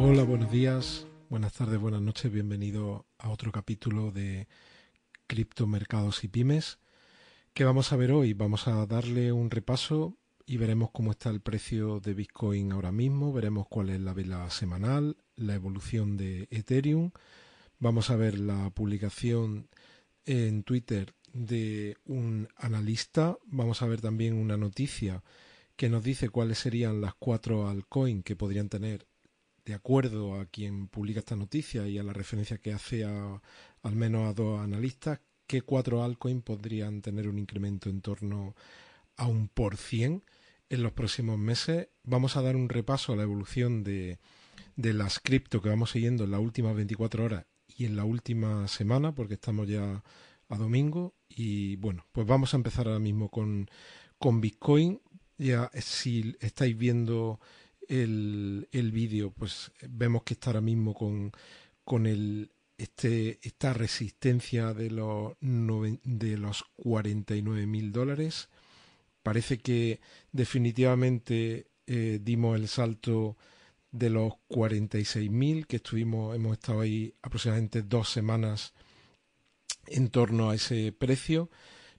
Hola, buenos días, buenas tardes, buenas noches, bienvenido a otro capítulo de Criptomercados y Pymes. ¿Qué vamos a ver hoy? Vamos a darle un repaso y veremos cómo está el precio de Bitcoin ahora mismo, veremos cuál es la vela semanal, la evolución de Ethereum, vamos a ver la publicación en Twitter de un analista, vamos a ver también una noticia que nos dice cuáles serían las cuatro altcoins que podrían tener de acuerdo a quien publica esta noticia y a la referencia que hace a al menos a dos analistas, que cuatro altcoins podrían tener un incremento en torno a un por cien en los próximos meses. Vamos a dar un repaso a la evolución de, de las cripto que vamos siguiendo en las últimas 24 horas y en la última semana, porque estamos ya a domingo. Y bueno, pues vamos a empezar ahora mismo con, con Bitcoin. Ya si estáis viendo el, el vídeo, pues vemos que está ahora mismo con, con el, este, esta resistencia de los, de los 49 mil dólares. Parece que definitivamente eh, dimos el salto de los 46 mil que estuvimos, hemos estado ahí aproximadamente dos semanas en torno a ese precio.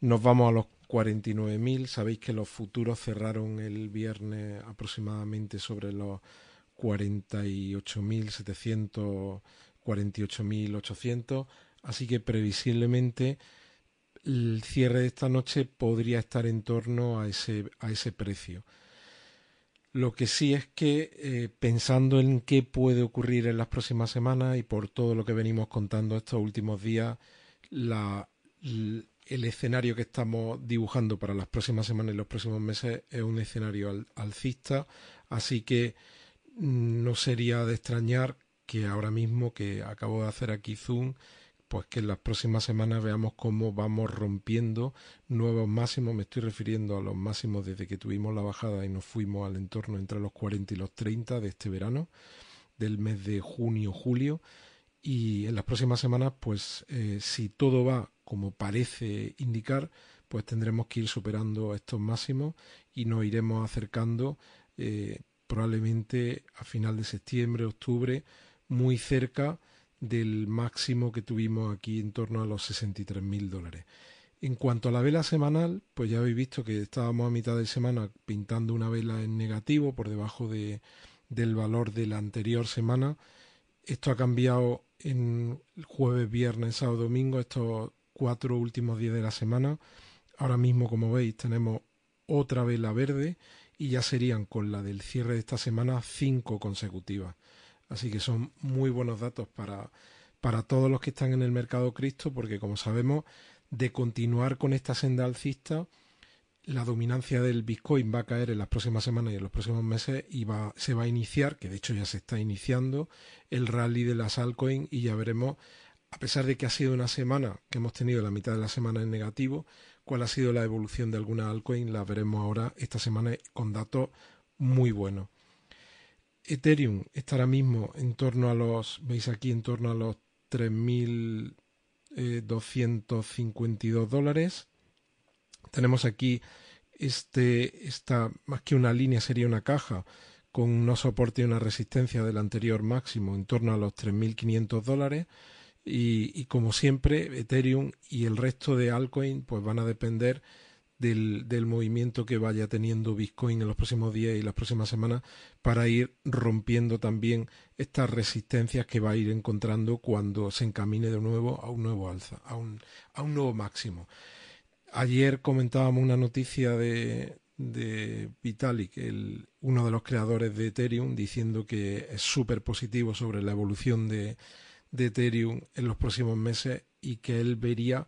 Nos vamos a los 49.000. Sabéis que los futuros cerraron el viernes aproximadamente sobre los 48.700, 48.800. Así que previsiblemente el cierre de esta noche podría estar en torno a ese, a ese precio. Lo que sí es que eh, pensando en qué puede ocurrir en las próximas semanas y por todo lo que venimos contando estos últimos días, la, el escenario que estamos dibujando para las próximas semanas y los próximos meses es un escenario al, alcista, así que no sería de extrañar que ahora mismo que acabo de hacer aquí zoom, pues que en las próximas semanas veamos cómo vamos rompiendo nuevos máximos, me estoy refiriendo a los máximos desde que tuvimos la bajada y nos fuimos al entorno entre los 40 y los 30 de este verano, del mes de junio-julio, y en las próximas semanas, pues eh, si todo va como parece indicar, pues tendremos que ir superando estos máximos y nos iremos acercando eh, probablemente a final de septiembre, octubre, muy cerca del máximo que tuvimos aquí en torno a los 63 mil dólares. En cuanto a la vela semanal, pues ya habéis visto que estábamos a mitad de semana pintando una vela en negativo por debajo de, del valor de la anterior semana. Esto ha cambiado en jueves, viernes, sábado, domingo, estos cuatro últimos días de la semana. Ahora mismo, como veis, tenemos otra vela verde y ya serían con la del cierre de esta semana cinco consecutivas. Así que son muy buenos datos para, para todos los que están en el mercado Cristo, porque como sabemos, de continuar con esta senda alcista, la dominancia del Bitcoin va a caer en las próximas semanas y en los próximos meses y va, se va a iniciar, que de hecho ya se está iniciando, el rally de las altcoins y ya veremos, a pesar de que ha sido una semana que hemos tenido la mitad de la semana en negativo, cuál ha sido la evolución de alguna altcoin, la veremos ahora esta semana con datos muy buenos. Ethereum está ahora mismo en torno a los, veis aquí, en torno a los 3.252 dólares tenemos aquí este, esta, más que una línea, sería una caja con unos soporte y una resistencia del anterior máximo en torno a los 3.500 dólares. Y, como siempre, Ethereum y el resto de altcoin pues van a depender del, del, movimiento que vaya teniendo Bitcoin en los próximos días y las próximas semanas para ir rompiendo también estas resistencias que va a ir encontrando cuando se encamine de nuevo a un nuevo alza, a un, a un nuevo máximo. Ayer comentábamos una noticia de, Vitalik, el, uno de los creadores de Ethereum, diciendo que es súper positivo sobre la evolución de, de Ethereum en los próximos meses y que él vería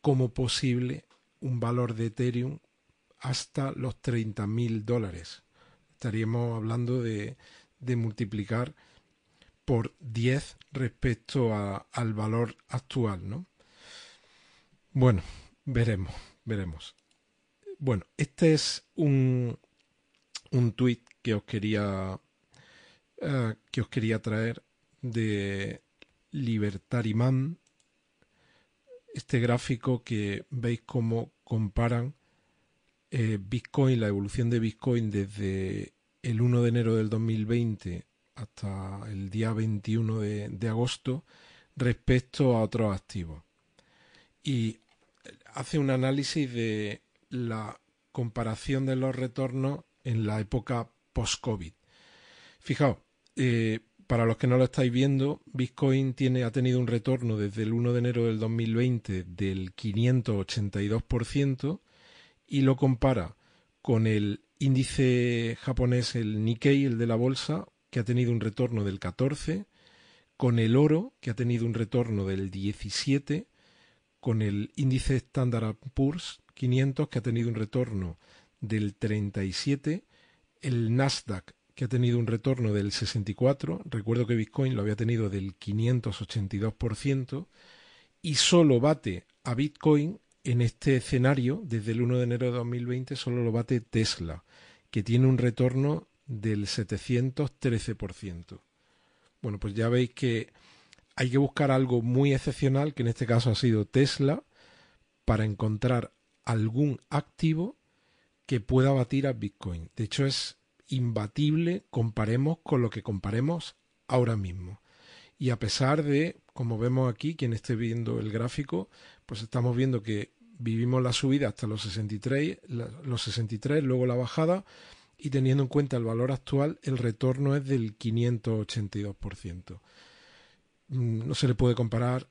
como posible un valor de Ethereum hasta los 30 mil dólares. Estaríamos hablando de, de multiplicar por 10 respecto al valor actual, ¿no? Bueno, veremos, veremos. Bueno, este es un, un tuit que os quería eh, que os quería traer de Libertariman. Este gráfico que veis cómo comparan eh, Bitcoin, la evolución de Bitcoin desde el 1 de enero del 2020 hasta el día 21 de, agosto respecto a otros activos. Y hace un análisis de la comparación de los retornos en la época post-COVID. Fijaos, eh, para los que no lo estáis viendo, Bitcoin ha tenido un retorno desde el 1 de enero del 2020 del 582% y lo compara con el índice japonés, el Nikkei, el de la bolsa, que ha tenido un retorno del 14, con el oro, que ha tenido un retorno del 17, con el índice Standard Poor's 500, que ha tenido un retorno del 37, el Nasdaq, que ha tenido un retorno del 64, recuerdo que Bitcoin lo había tenido del 582%, y solo bate a Bitcoin en este escenario, desde el 1 de enero de 2020, solo lo bate Tesla, que tiene un retorno del 713%. Bueno, pues ya veis que hay que buscar algo muy excepcional, que en este caso ha sido Tesla, para encontrar algún activo que pueda batir a Bitcoin. De hecho, es imbatible, comparemos con lo que comparemos ahora mismo. Y a pesar de, como vemos aquí, quien esté viendo el gráfico, pues estamos viendo que vivimos la subida hasta los 63, los 63, luego la bajada, y teniendo en cuenta el valor actual, el retorno es del 582%. Mm, no se le puede comparar,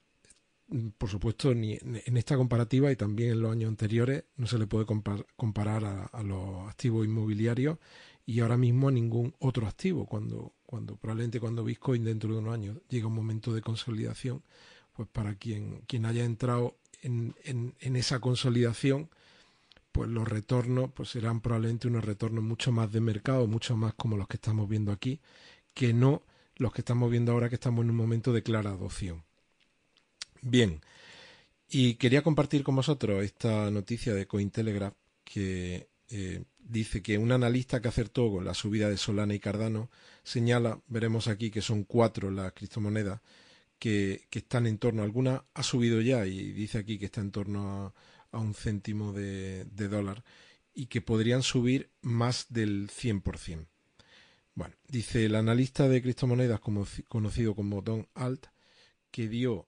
por supuesto, ni en esta comparativa y también en los años anteriores, no se le puede comparar a, los activos inmobiliarios y ahora mismo a ningún otro activo. Cuando, cuando probablemente cuando Bitcoin dentro de unos años llega un momento de consolidación, pues para quien, quien haya entrado en, en esa consolidación, pues los retornos pues serán probablemente unos retornos mucho más de mercado, mucho más como los que estamos viendo aquí, que no los que estamos viendo ahora que estamos en un momento de clara adopción. Bien, y quería compartir con vosotros esta noticia de Cointelegraph que eh, dice que un analista que acertó con la subida de Solana y Cardano señala, veremos aquí que son cuatro las criptomonedas que, que están en torno, alguna ha subido ya y dice aquí que está en torno a un céntimo de, dólar y que podrían subir más del 100%. Bueno, dice el analista de criptomonedas conocido como Don Alt, que dio